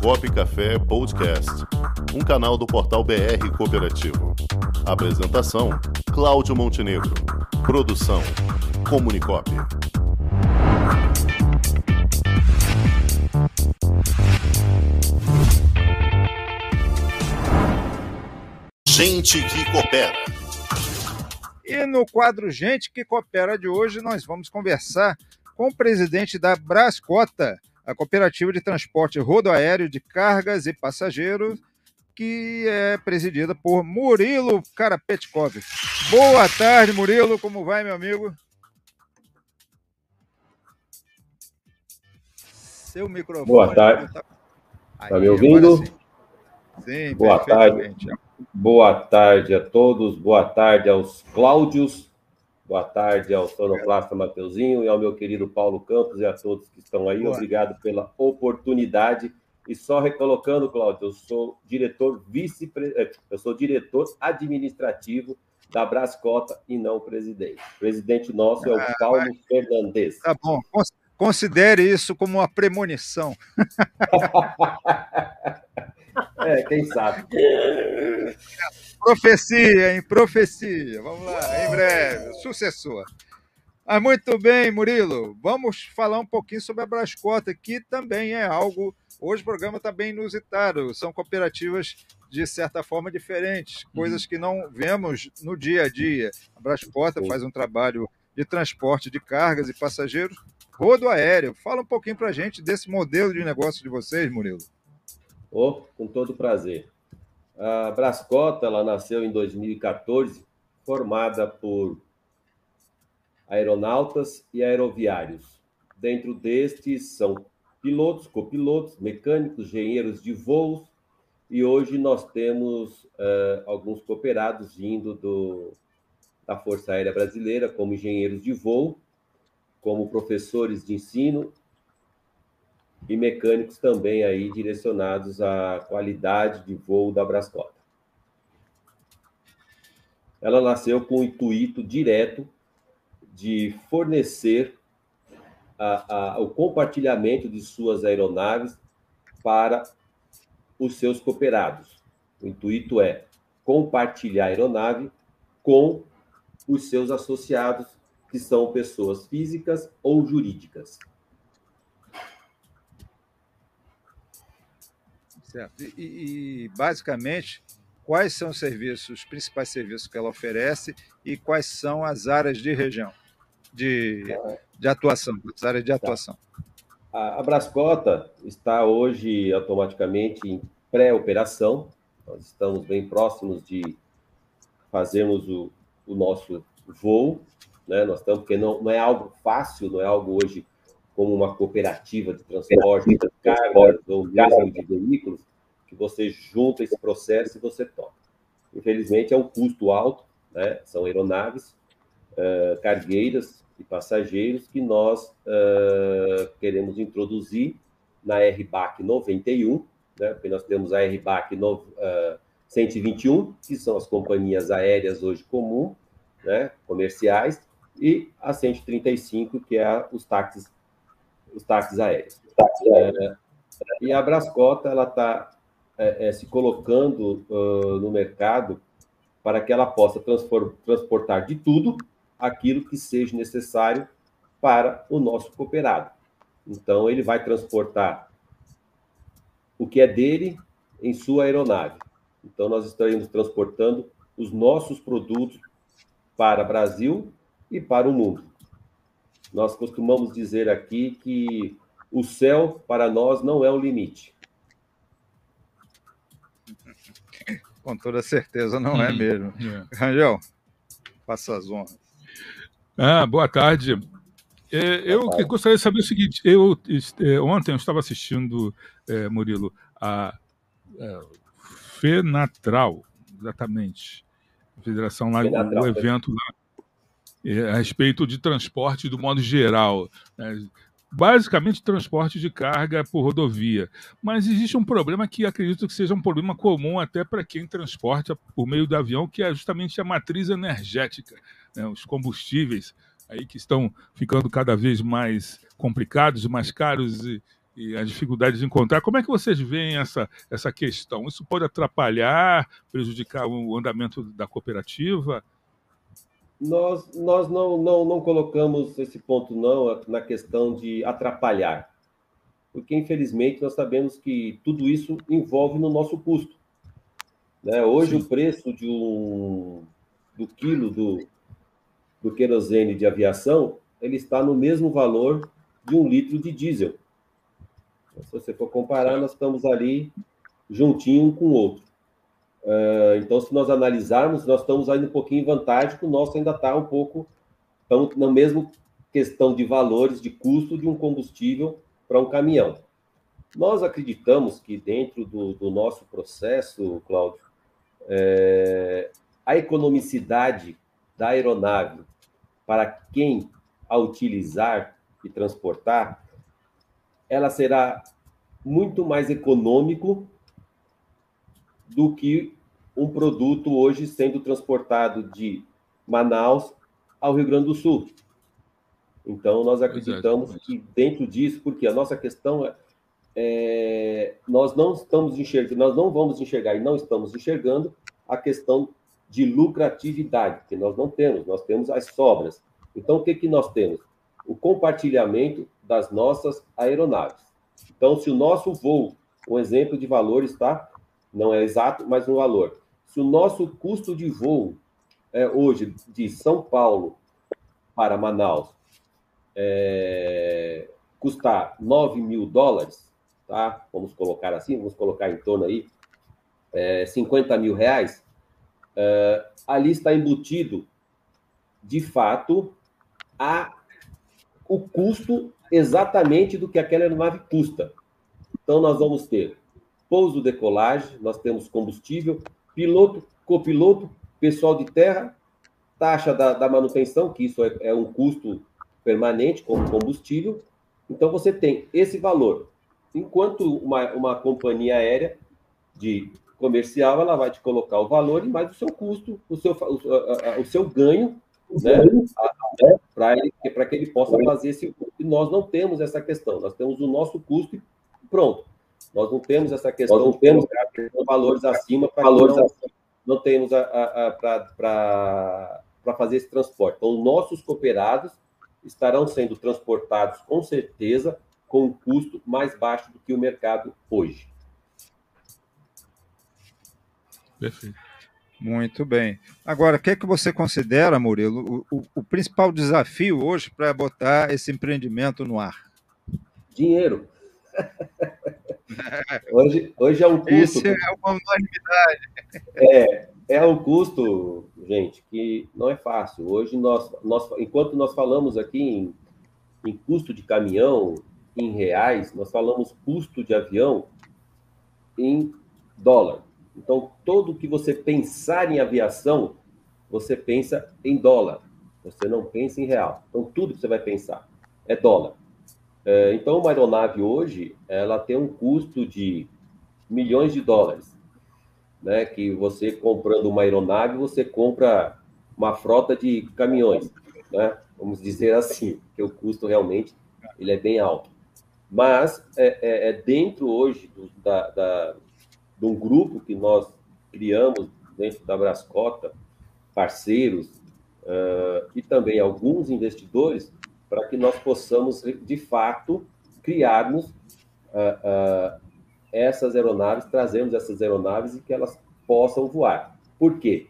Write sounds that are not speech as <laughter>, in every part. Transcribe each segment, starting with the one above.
Comunicop Café Podcast, um canal do portal BR Cooperativo. Apresentação: Cláudio Montenegro. Produção: Comunicop. Gente que coopera. E no quadro Gente que Coopera de hoje, nós vamos conversar com o presidente da Brascota, a cooperativa de transporte rodoaéreo de cargas e passageiros, que é presidida por Murilo Karapetkov. Boa tarde, Murilo. Como vai, meu amigo? Seu microfone. Boa tarde. Está tá me ouvindo? Sim. sim, Boa tarde. Boa tarde a todos. Boa tarde aos Cláudios Boa tarde ao sonoplasta Mateuzinho e ao meu querido Paulo Campos e a todos que estão aí. Boa. Obrigado pela oportunidade. E só recolocando, Cláudio, eu sou diretor vice eh, eu sou diretor administrativo da Brascota e não presidente. O presidente nosso é o ah, Paulo. Fernandes. Tá bom. Considere isso como uma premonição. <laughs> é, quem sabe. Profecia, hein? Profecia. Vamos lá, em breve. Sucessor. Mas muito bem, Murilo. Vamos falar um pouquinho sobre a Brascota, que também é algo. Hoje o programa está bem inusitado. São cooperativas de certa forma diferentes, coisas que não vemos no dia a dia. A Brascota faz um trabalho de transporte de cargas e passageiros rodoaéreo. Fala um pouquinho para a gente desse modelo de negócio de vocês, Murilo. Oh, com todo prazer. A Brascota ela nasceu em 2014, formada por aeronautas e aeroviários. Dentro destes são pilotos, copilotos, mecânicos, engenheiros de voos, e hoje nós temos uh, alguns cooperados vindo do, da Força Aérea Brasileira, como engenheiros de voo, como professores de ensino e mecânicos também aí direcionados à qualidade de voo da Brascota. Ela nasceu com o intuito direto de fornecer a, a, o compartilhamento de suas aeronaves para os seus cooperados. O intuito é compartilhar a aeronave com os seus associados, que são pessoas físicas ou jurídicas. Certo. E, e, basicamente, quais são os serviços, os principais serviços que ela oferece e quais são as áreas de região, de, de atuação, as áreas de tá. atuação? A, a Brascota está hoje automaticamente em pré-operação. Nós estamos bem próximos de fazermos o, o nosso voo, né? Nós estamos porque não, não é algo fácil, não é algo hoje como uma cooperativa de transporte cargas ou mesmo de veículos, que você junta esse processo e você toca. Infelizmente, é um custo alto, né? são aeronaves, uh, cargueiras e passageiros que nós uh, queremos introduzir na RBAC 91, né? porque nós temos a RBAC no, uh, 121, que são as companhias aéreas hoje comum, né? comerciais, e a 135, que é a, os táxis os táxis aéreos. E a Brascota ela está é, é, se colocando uh, no mercado para que ela possa transportar de tudo aquilo que seja necessário para o nosso cooperado. Então, ele vai transportar o que é dele em sua aeronave. Então, nós estaremos transportando os nossos produtos para o Brasil e para o mundo. Nós costumamos dizer aqui que o céu para nós não é o limite. Com toda certeza não é uhum. mesmo. É. Rangel, faça as honras. Ah, boa tarde. É, eu gostaria de saber o seguinte: eu é, ontem eu estava assistindo, é, Murilo, a é, FENATRAL, exatamente, a federação lá, o evento lá a respeito de transporte do modo geral. Né? Basicamente, transporte de carga por rodovia. Mas existe um problema que acredito que seja um problema comum até para quem transporta por meio do avião, que é justamente a matriz energética, né? os combustíveis aí que estão ficando cada vez mais complicados, mais caros e, e a dificuldade de encontrar. Como é que vocês veem essa, essa questão? Isso pode atrapalhar, prejudicar o andamento da cooperativa? Nós, nós não, não, não colocamos esse ponto não na questão de atrapalhar, porque infelizmente nós sabemos que tudo isso envolve no nosso custo. Né? Hoje Sim. o preço de um, do quilo do, do querosene de aviação ele está no mesmo valor de um litro de diesel. Se você for comparar, nós estamos ali juntinho um com o outro. Uh, então, se nós analisarmos, nós estamos ainda um pouquinho em vantagem, que o nosso ainda está um pouco, estamos na mesma questão de valores, de custo de um combustível para um caminhão. Nós acreditamos que dentro do, do nosso processo, Cláudio, é, a economicidade da aeronave para quem a utilizar e transportar, ela será muito mais econômico do que um produto hoje sendo transportado de Manaus ao Rio Grande do Sul. Então, nós acreditamos que dentro disso, porque a nossa questão é, é, nós não estamos enxergando, nós não vamos enxergar e não estamos enxergando a questão de lucratividade, que nós não temos, nós temos as sobras. Então, o que, que nós temos? O compartilhamento das nossas aeronaves. Então, se o nosso voo, um exemplo de valor está, não é exato, mas um valor. Se o nosso custo de voo é, hoje de São Paulo para Manaus é, custar 9 mil dólares, tá? Vamos colocar assim, vamos colocar em torno aí é, 50 mil reais, é, ali está embutido, de fato, a, o custo exatamente do que aquela aeronave custa. Então, nós vamos ter pouso, decolagem, nós temos combustível, piloto, copiloto, pessoal de terra, taxa da, da manutenção, que isso é, é um custo permanente, como combustível. Então, você tem esse valor. Enquanto uma, uma companhia aérea de comercial, ela vai te colocar o valor e mais o seu custo, o seu, o, o seu ganho, né, para que ele possa fazer esse E nós não temos essa questão, nós temos o nosso custo e pronto. Nós não temos essa questão nós não temos valores acima para valores não, acima. não temos para fazer esse transporte. Então, nossos cooperados estarão sendo transportados com certeza com um custo mais baixo do que o mercado hoje. Perfeito. Muito bem. Agora, o que é que você considera, Murilo, o, o, o principal desafio hoje para botar esse empreendimento no ar? Dinheiro. <laughs> hoje, hoje é um custo. Isso é uma unanimidade. É, é um custo, gente, que não é fácil. Hoje, nós, nós enquanto nós falamos aqui em, em custo de caminhão, em reais, nós falamos custo de avião em dólar. Então, todo que você pensar em aviação, você pensa em dólar. Você não pensa em real. Então, tudo que você vai pensar é dólar. É, então, uma aeronave hoje, ela tem um custo de milhões de dólares. Né? Que você comprando uma aeronave, você compra uma frota de caminhões. Né? Vamos dizer assim, que o custo realmente ele é bem alto. Mas é, é, é dentro hoje do, da, da, de um grupo que nós criamos dentro da Brascota, parceiros uh, e também alguns investidores, para que nós possamos, de fato, criarmos uh, uh, essas aeronaves, trazermos essas aeronaves e que elas possam voar. Por quê?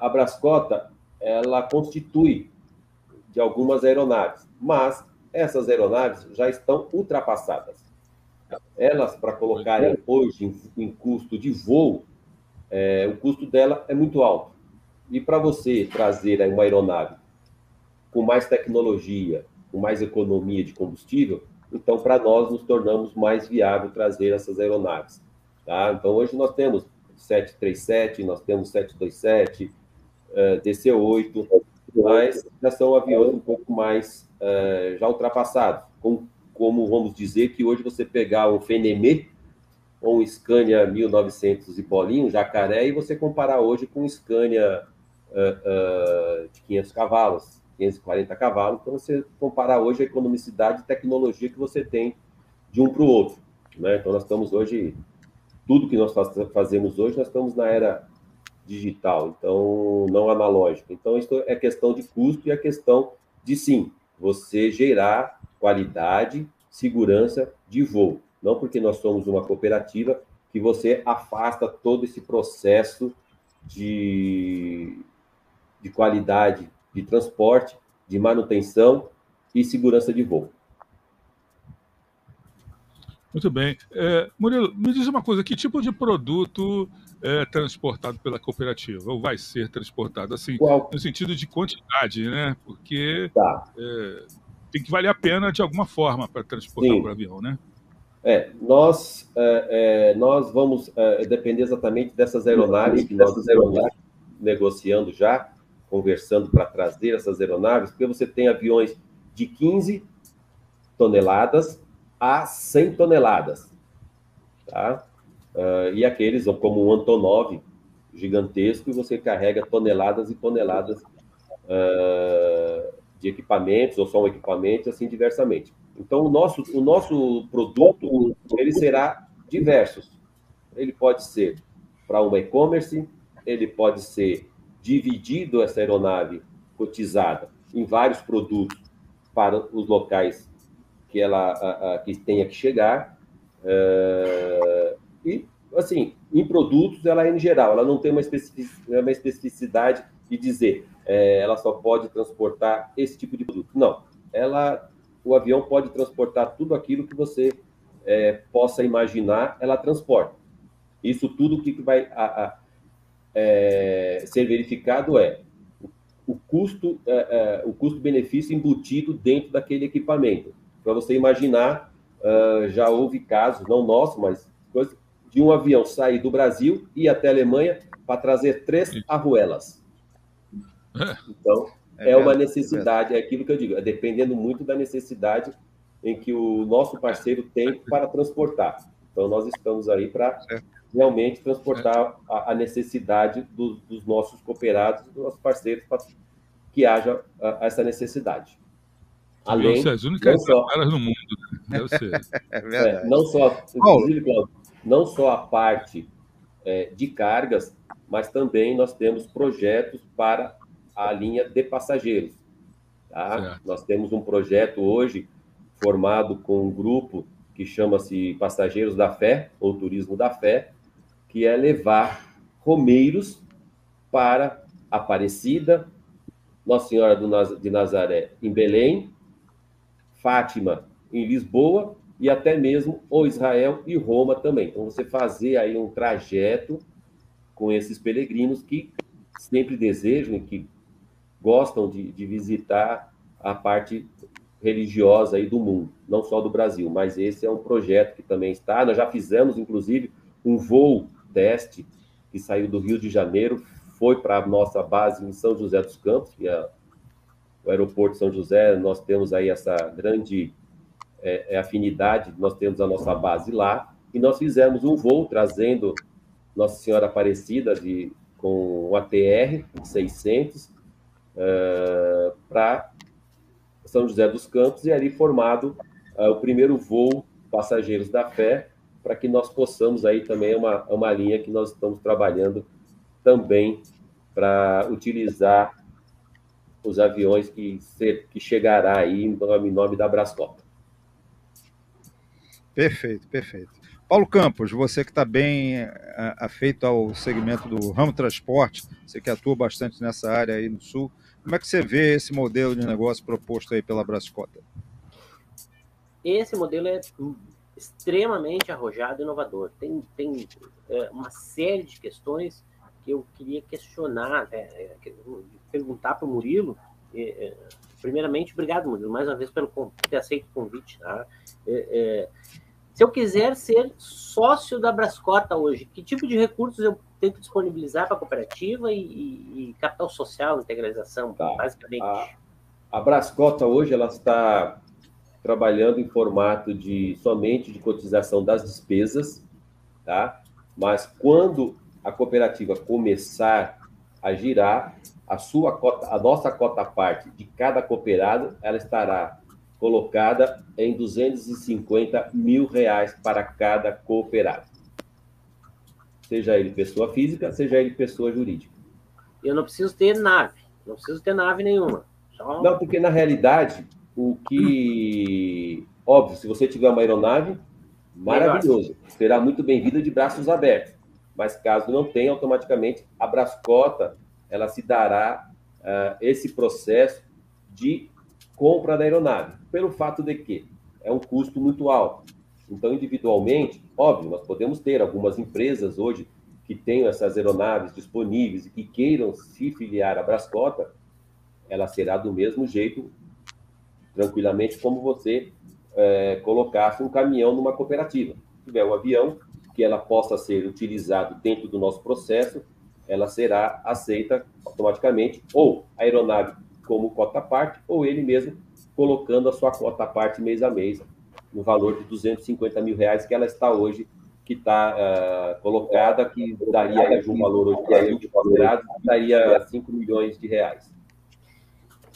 a Brascota, ela constitui de algumas aeronaves, mas essas aeronaves já estão ultrapassadas elas, para colocarem hoje em, em custo de voo, é, o custo dela é muito alto. E para você trazer uma aeronave com mais tecnologia, com mais economia de combustível, então para nós nos tornamos mais viável trazer essas aeronaves. Tá? Então hoje nós temos 737, nós temos 727, uh, DC-8, mas já são aviões um pouco mais uh, já ultrapassados, com como vamos dizer que hoje você pegar um Fenemê ou um Scania 1900 e bolinho, um jacaré, e você comparar hoje com um Scania uh, de 500 cavalos, 540 cavalos, então você comparar hoje a economicidade e tecnologia que você tem de um para o outro. Né? Então, nós estamos hoje, tudo que nós fazemos hoje, nós estamos na era digital, então não analógica. Então, isso é questão de custo e é questão de, sim, você gerar qualidade, segurança de voo. Não porque nós somos uma cooperativa que você afasta todo esse processo de, de qualidade de transporte, de manutenção e segurança de voo. Muito bem. É, Murilo, me diz uma coisa: que tipo de produto é transportado pela cooperativa? Ou vai ser transportado? Assim, Qual? no sentido de quantidade, né? Porque tá. é, tem que valer a pena de alguma forma para transportar o avião, né? É, nós, é, é, nós vamos é, depender exatamente dessas aeronaves que nós estamos negociando já, conversando para trazer essas aeronaves, porque você tem aviões de 15 toneladas a 100 toneladas. Tá? Uh, e aqueles, como o Antonov, gigantesco, e você carrega toneladas e toneladas uh, de equipamentos, ou só um equipamento, assim, diversamente. Então, o nosso, o nosso produto, ele será diversos. Ele pode ser para uma e-commerce, ele pode ser dividido essa aeronave cotizada em vários produtos para os locais que ela a, a, que tenha que chegar. Uh, e, assim, em produtos, ela é em geral, ela não tem uma especificidade, é uma especificidade de dizer é, ela só pode transportar esse tipo de produto. Não, ela, o avião pode transportar tudo aquilo que você é, possa imaginar, ela transporta. Isso tudo que vai a, é, ser verificado é o custo, é, é, o custo-benefício embutido dentro daquele equipamento. Para você imaginar, uh, já houve casos, não nosso, mas coisa, de um avião sair do Brasil e ir até a Alemanha para trazer três arruelas. É. Então, é, é uma necessidade, é aquilo que eu digo, é dependendo muito da necessidade em que o nosso parceiro tem para transportar. Então, nós estamos aí para realmente transportar a, a necessidade do, dos nossos cooperados, dos nossos parceiros, para que haja a, essa necessidade. Além, as únicas só, no mundo, né? deve ser. <laughs> é, não só, inclusive, Cláudio, não só a parte é, de cargas, mas também nós temos projetos para a linha de passageiros. Tá? Nós temos um projeto hoje formado com um grupo que chama-se Passageiros da Fé, ou Turismo da Fé, que é levar romeiros para Aparecida, Nossa Senhora de Nazaré em Belém Fátima em Lisboa e até mesmo o Israel e Roma também. Então você fazer aí um trajeto com esses peregrinos que sempre desejam e que gostam de, de visitar a parte religiosa aí do mundo, não só do Brasil, mas esse é um projeto que também está. Nós já fizemos, inclusive, um voo teste que saiu do Rio de Janeiro, foi para a nossa base em São José dos Campos, que é o aeroporto de São José, nós temos aí essa grande é, é, afinidade, nós temos a nossa base lá, e nós fizemos um voo trazendo Nossa Senhora Aparecida de, com o ATR 600 uh, para São José dos Campos, e ali formado uh, o primeiro voo Passageiros da Fé, para que nós possamos aí também, é uma, é uma linha que nós estamos trabalhando também para utilizar os aviões que, ser, que chegará aí em nome, em nome da Brascopa. Perfeito, perfeito. Paulo Campos, você que está bem é, afeito ao segmento do ramo transporte, você que atua bastante nessa área aí no Sul, como é que você vê esse modelo de negócio proposto aí pela Brascota? Esse modelo é extremamente arrojado e inovador. Tem, tem é, uma série de questões que eu queria questionar, é, perguntar para o Murilo. É, primeiramente, obrigado, Murilo, mais uma vez pelo ter aceito o convite. Tá? se eu quiser ser sócio da Brascota hoje, que tipo de recursos eu tenho que disponibilizar para a cooperativa e, e, e, capital social, integralização, tá. basicamente? A, a Brascota hoje ela está trabalhando em formato de somente de cotização das despesas, tá? Mas quando a cooperativa começar a girar, a sua cota, a nossa cota parte de cada cooperado, ela estará colocada em 250 mil reais para cada cooperado. Seja ele pessoa física, seja ele pessoa jurídica. Eu não preciso ter nave, não preciso ter nave nenhuma. Só... Não, porque na realidade, o que. Óbvio, se você tiver uma aeronave, maravilhoso. Será muito bem-vinda de braços abertos. Mas caso não tenha, automaticamente a Brascota ela se dará uh, esse processo de compra da aeronave, pelo fato de que é um custo muito alto. Então, individualmente, óbvio, nós podemos ter algumas empresas hoje que tenham essas aeronaves disponíveis e que queiram se filiar à Brascota, ela será do mesmo jeito, tranquilamente, como você é, colocasse um caminhão numa cooperativa. Se tiver um avião que ela possa ser utilizado dentro do nosso processo, ela será aceita automaticamente, ou a aeronave como cota parte, ou ele mesmo colocando a sua cota parte mês a mês, no valor de 250 mil reais que ela está hoje, que está uh, colocada, que daria um valor hoje para 20 considerados, daria 5 milhões de reais.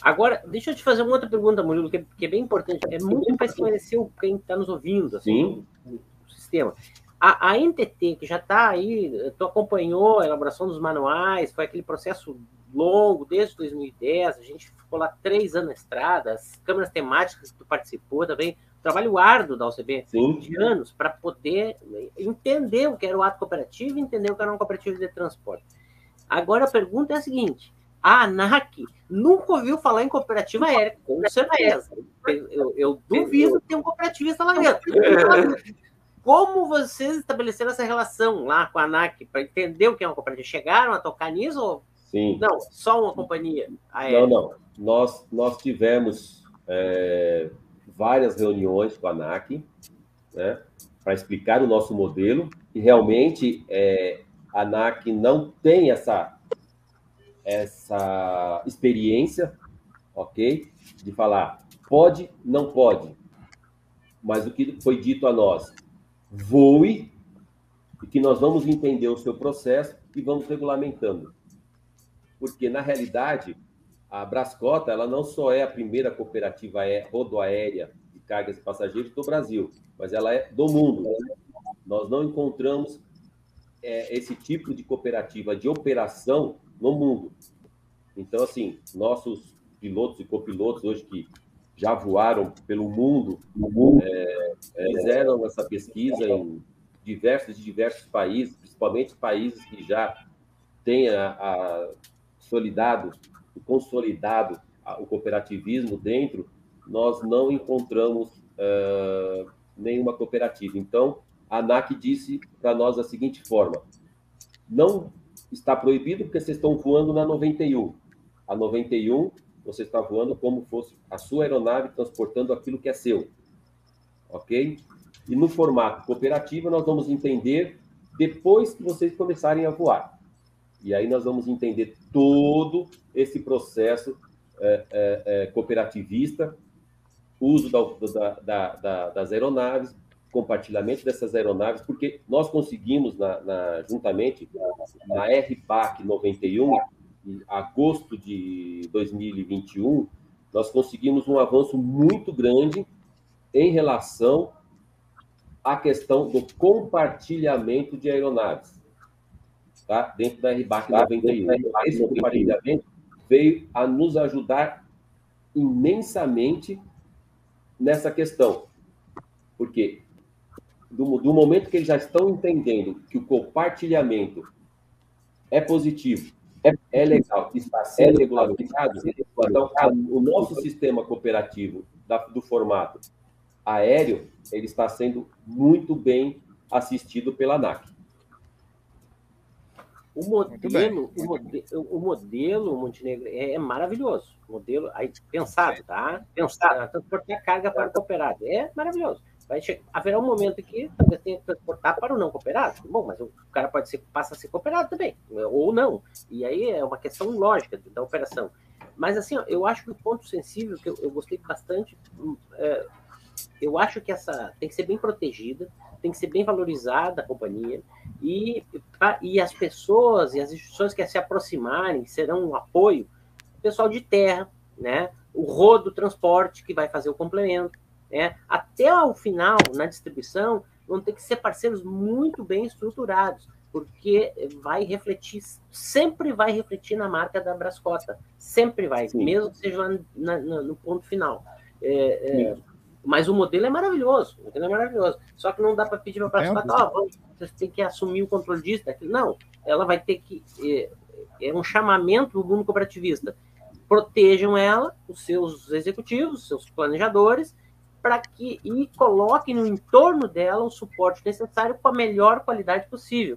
Agora, deixa eu te fazer uma outra pergunta, Murilo, que é, que é bem importante. É muito para esclarecer quem está nos ouvindo, assim, Sim. o sistema. A, a NTT, que já está aí, tu acompanhou a elaboração dos manuais, foi aquele processo longo, desde 2010, a gente ficou lá três anos na estrada, as câmeras temáticas que tu participou também, trabalho árduo da OCB, Sim. de anos, para poder entender o que era o ato cooperativo e entender o que era uma cooperativa de transporte. Agora a pergunta é a seguinte: a ANAC nunca ouviu falar em cooperativa aérea, com certeza. Eu, eu duvido ter um cooperativista lá dentro. Como vocês estabeleceram essa relação lá com a ANAC para entender o que é uma cooperativa? Chegaram a tocar nisso ou Sim. Não, só uma companhia aérea. Não, não. Nós, nós tivemos é, várias reuniões com a ANAC, né, para explicar o nosso modelo, e realmente é, a ANAC não tem essa, essa experiência, ok? De falar pode, não pode. Mas o que foi dito a nós, voe, e que nós vamos entender o seu processo e vamos regulamentando porque na realidade a Brascota ela não só é a primeira cooperativa rodoaérea de cargas e passageiros do Brasil, mas ela é do mundo. Nós não encontramos é, esse tipo de cooperativa de operação no mundo. Então, assim, nossos pilotos e copilotos hoje que já voaram pelo mundo, é, fizeram essa pesquisa em diversos e diversos países, principalmente países que já têm a, a solidado, consolidado o cooperativismo dentro, nós não encontramos uh, nenhuma cooperativa. Então, a ANAC disse para nós da seguinte forma: não está proibido porque vocês estão voando na 91. A 91, você está voando como fosse a sua aeronave transportando aquilo que é seu. Ok? E no formato cooperativo, nós vamos entender depois que vocês começarem a voar. E aí nós vamos entender todo esse processo é, é, é, cooperativista, uso da, da, da, das aeronaves, compartilhamento dessas aeronaves, porque nós conseguimos, na, na, juntamente na RPAC 91, em agosto de 2021, nós conseguimos um avanço muito grande em relação à questão do compartilhamento de aeronaves tá? dentro da RBAC 91. Esse compartilhamento veio a nos ajudar imensamente nessa questão. Porque do, do momento que eles já estão entendendo que o compartilhamento é positivo, é, é legal, está sendo regulamentado, então o nosso sistema cooperativo da, do formato aéreo, ele está sendo muito bem assistido pela ANAC. O modelo, o modelo, o modelo Montenegro é, é, maravilhoso. O modelo aí pensado, tá? Pensado, transportar carga para o cooperado. É maravilhoso. Vai chegar, haverá um momento que talvez tenha que transportar para o não cooperado. Bom, mas o cara pode ser, passa a ser cooperado também, ou não. E aí é uma questão lógica da operação. Mas assim, eu acho que o ponto sensível que eu, eu gostei bastante, é, eu acho que essa tem que ser bem protegida, tem que ser bem valorizada a companhia e, e as pessoas e as instituições que se aproximarem serão um apoio, o pessoal de terra, né? o rodo transporte que vai fazer o complemento. Né? Até o final, na distribuição, vão ter que ser parceiros muito bem estruturados, porque vai refletir, sempre vai refletir na marca da Brascota, sempre vai, Sim. mesmo que seja lá na, na, no ponto final. É, é, mas o modelo é maravilhoso, o modelo é maravilhoso. Só que não dá para pedir para a Brascota, oh, você tem que assumir o controle disso, daquilo. Não, ela vai ter que. É, é um chamamento do mundo cooperativista. Protejam ela, os seus executivos, os seus planejadores, para que e coloque no entorno dela o suporte necessário com a melhor qualidade possível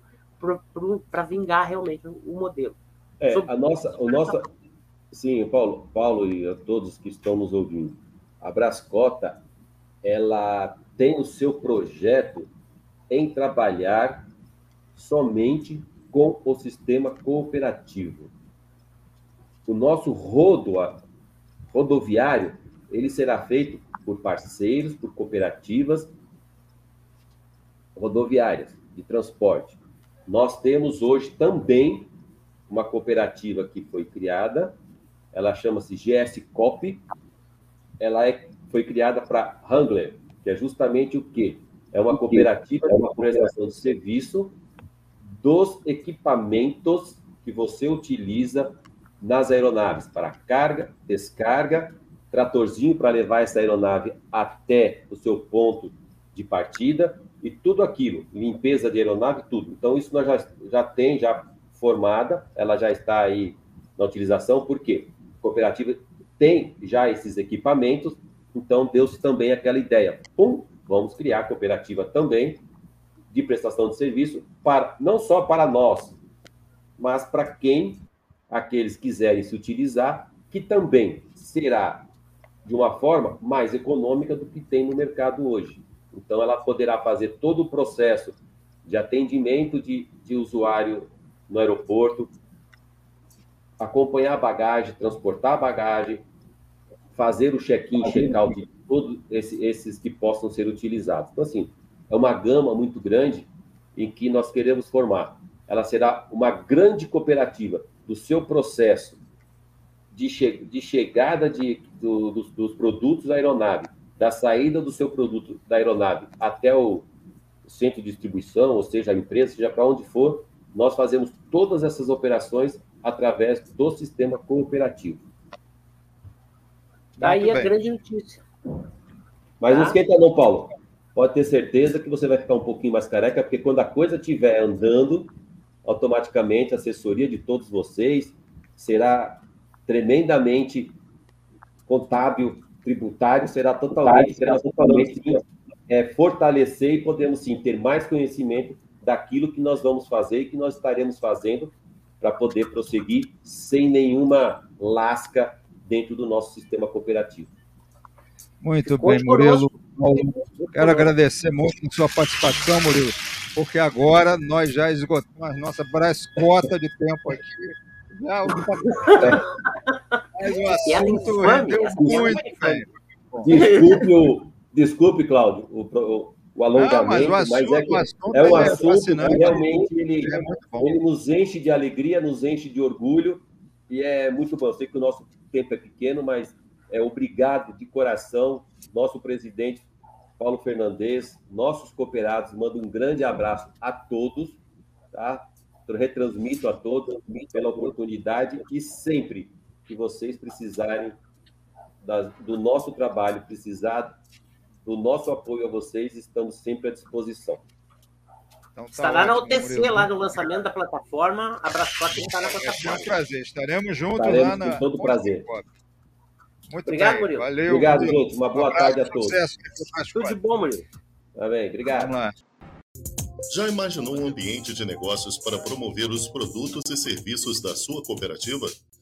para vingar realmente o modelo. É, Sobre... a nossa, o nossa, sim, Paulo, Paulo e a todos que estão nos ouvindo, a Brascota, ela tem o seu projeto em trabalhar somente com o sistema cooperativo. O nosso rodo rodoviário, ele será feito por parceiros, por cooperativas rodoviárias de transporte. Nós temos hoje também uma cooperativa que foi criada, ela chama-se GS Cop, ela é, foi criada para Wrangler, que é justamente o quê? É uma cooperativa de uma prestação de serviço dos equipamentos que você utiliza nas aeronaves para carga, descarga tratorzinho para levar essa aeronave até o seu ponto de partida e tudo aquilo, limpeza de aeronave, tudo. Então, isso nós já, já tem, já formada, ela já está aí na utilização, porque a cooperativa tem já esses equipamentos, então deu-se também aquela ideia. Pum, vamos criar a cooperativa também de prestação de serviço, para não só para nós, mas para quem aqueles quiserem se utilizar, que também será de uma forma mais econômica do que tem no mercado hoje. Então, ela poderá fazer todo o processo de atendimento de, de usuário no aeroporto, acompanhar a bagagem, transportar a bagagem, fazer o check-in, check-out de todos esse, esses que possam ser utilizados. Então, assim, é uma gama muito grande em que nós queremos formar. Ela será uma grande cooperativa do seu processo de, che de chegada de, do, dos, dos, produtos da aeronave, da saída do seu produto da aeronave até o centro de distribuição, ou seja, a empresa, seja para onde for, nós fazemos todas essas operações através do sistema cooperativo. Daí a grande notícia. Mas tá? não esquenta não, Paulo. Pode ter certeza que você vai ficar um pouquinho mais careca, porque quando a coisa estiver andando, automaticamente a assessoria de todos vocês será tremendamente contábil, tributário, será totalmente, será totalmente é, fortalecer e podemos sim ter mais conhecimento daquilo que nós vamos fazer e que nós estaremos fazendo para poder prosseguir sem nenhuma lasca dentro do nosso sistema cooperativo. Muito bem, Murilo. Quero agradecer muito a sua participação, Murilo, porque agora nós já esgotamos a nossa brascota de tempo aqui. Não, <laughs> mas o assunto rendeu muito, Desculpe, o, desculpe, Cláudio, o, o, o alongamento, Não, mas, o assunto, mas é, é um é assunto que realmente ele, é ele nos enche de alegria, nos enche de orgulho, e é muito bom. Eu sei que o nosso tempo é pequeno, mas é obrigado de coração, nosso presidente Paulo Fernandes, nossos cooperados, mando um grande abraço a todos, tá? retransmito a todos pela oportunidade e sempre que vocês precisarem da, do nosso trabalho, precisar do nosso apoio a vocês, estamos sempre à disposição. Então, tá Estará ótimo, na UTC, Murilo. lá no lançamento da plataforma. Abraço forte está na plataforma. É um prazer. Estaremos juntos Estaremos lá na. Com todo prazer. Muito Obrigado, bem. Murilo. Valeu. Obrigado, Murilo. gente. Uma boa um tarde a todos. Sucesso. Tudo de bom, Murilo. Tá bem. Obrigado. Vamos lá. Já imaginou um ambiente de negócios para promover os produtos e serviços da sua cooperativa?